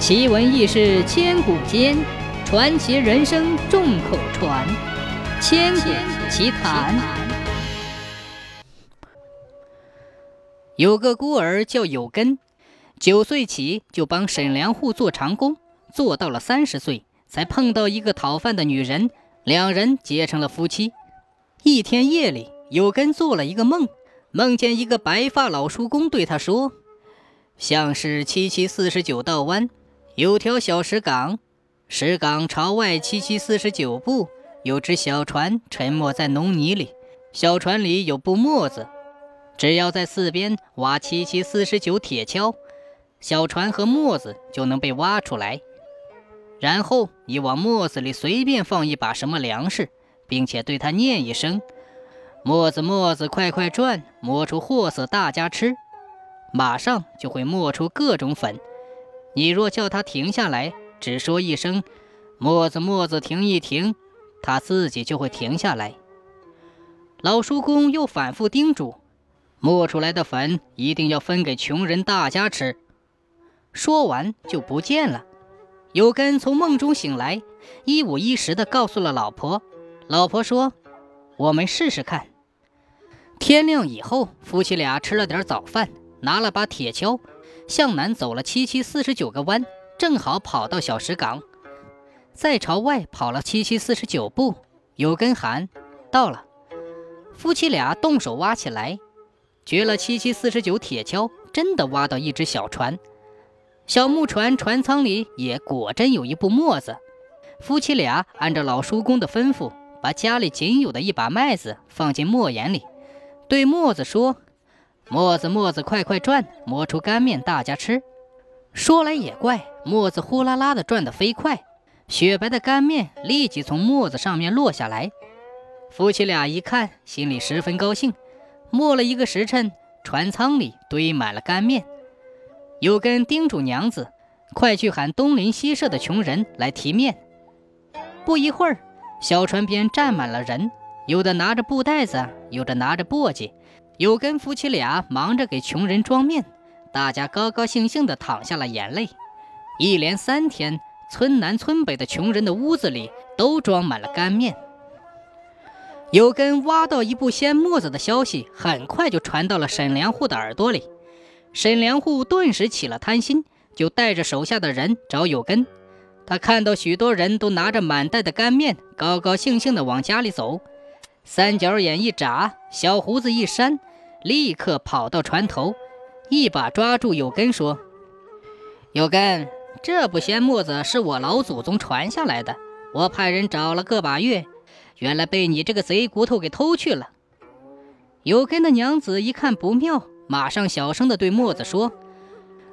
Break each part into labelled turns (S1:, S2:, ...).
S1: 奇闻异事千古间，传奇人生众口传。千古奇谈。有个孤儿叫有根，九岁起就帮沈良户做长工，做到了三十岁，才碰到一个讨饭的女人，两人结成了夫妻。一天夜里，有根做了一个梦，梦见一个白发老叔公对他说：“像是七七四十九道弯。”有条小石岗，石岗朝外七七四十九步，有只小船沉没在浓泥里。小船里有布沫子，只要在四边挖七七四十九铁锹，小船和沫子就能被挖出来。然后你往沫子里随便放一把什么粮食，并且对它念一声：“磨子磨子快快转，磨出货色大家吃。”马上就会磨出各种粉。你若叫他停下来，只说一声“磨子磨子停一停”，他自己就会停下来。老叔公又反复叮嘱：“磨出来的粉一定要分给穷人大家吃。”说完就不见了。有根从梦中醒来，一五一十地告诉了老婆。老婆说：“我们试试看。”天亮以后，夫妻俩吃了点早饭，拿了把铁锹。向南走了七七四十九个弯，正好跑到小石岗，再朝外跑了七七四十九步，有根寒到了。夫妻俩动手挖起来，掘了七七四十九铁锹，真的挖到一只小船。小木船船舱里也果真有一部磨子。夫妻俩按照老叔公的吩咐，把家里仅有的一把麦子放进磨眼里，对磨子说。磨子磨子快快转，磨出干面大家吃。说来也怪，磨子呼啦啦的转得飞快，雪白的干面立即从磨子上面落下来。夫妻俩一看，心里十分高兴。磨了一个时辰，船舱里堆满了干面。有根叮嘱娘子，快去喊东邻西舍的穷人来提面。不一会儿，小船边站满了人，有的拿着布袋子，有的拿着簸箕。有根夫妻俩忙着给穷人装面，大家高高兴兴地淌下了眼泪。一连三天，村南村北的穷人的屋子里都装满了干面。有根挖到一部掀磨子的消息，很快就传到了沈良户的耳朵里。沈良户顿时起了贪心，就带着手下的人找有根。他看到许多人都拿着满袋的干面，高高兴兴地往家里走，三角眼一眨，小胡子一扇。立刻跑到船头，一把抓住有根，说：“有根，这不仙墨子是我老祖宗传下来的，我派人找了个把月，原来被你这个贼骨头给偷去了。”有根的娘子一看不妙，马上小声的对墨子说：“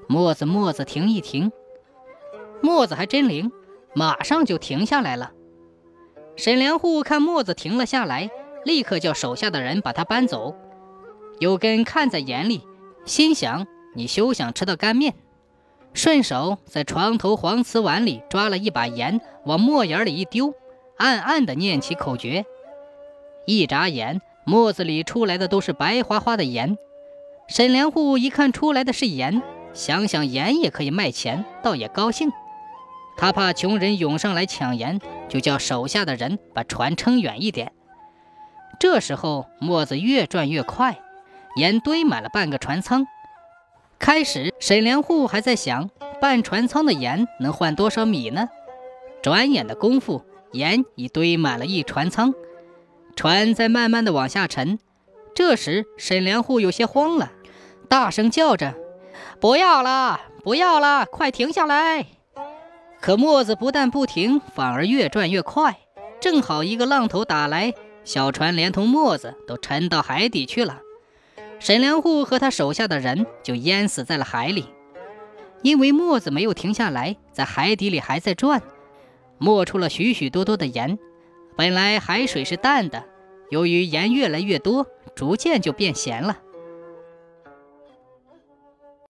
S1: 墨子，墨子，停一停。”墨子还真灵，马上就停下来了。沈良户看墨子停了下来，立刻叫手下的人把他搬走。有根看在眼里，心想：“你休想吃到干面。”顺手在床头黄瓷碗里抓了一把盐，往墨眼里一丢，暗暗地念起口诀。一眨眼，沫子里出来的都是白花花的盐。沈良户一看出来的是盐，想想盐也可以卖钱，倒也高兴。他怕穷人涌上来抢盐，就叫手下的人把船撑远一点。这时候，沫子越转越快。盐堆满了半个船舱。开始，沈良户还在想，半船舱的盐能换多少米呢？转眼的功夫，盐已堆满了一船舱，船在慢慢的往下沉。这时，沈良户有些慌了，大声叫着：“不要了，不要了，快停下来！”可磨子不但不停，反而越转越快。正好一个浪头打来，小船连同磨子都沉到海底去了。沈良户和他手下的人就淹死在了海里，因为墨子没有停下来，在海底里还在转，磨出了许许多多的盐。本来海水是淡的，由于盐越来越多，逐渐就变咸了。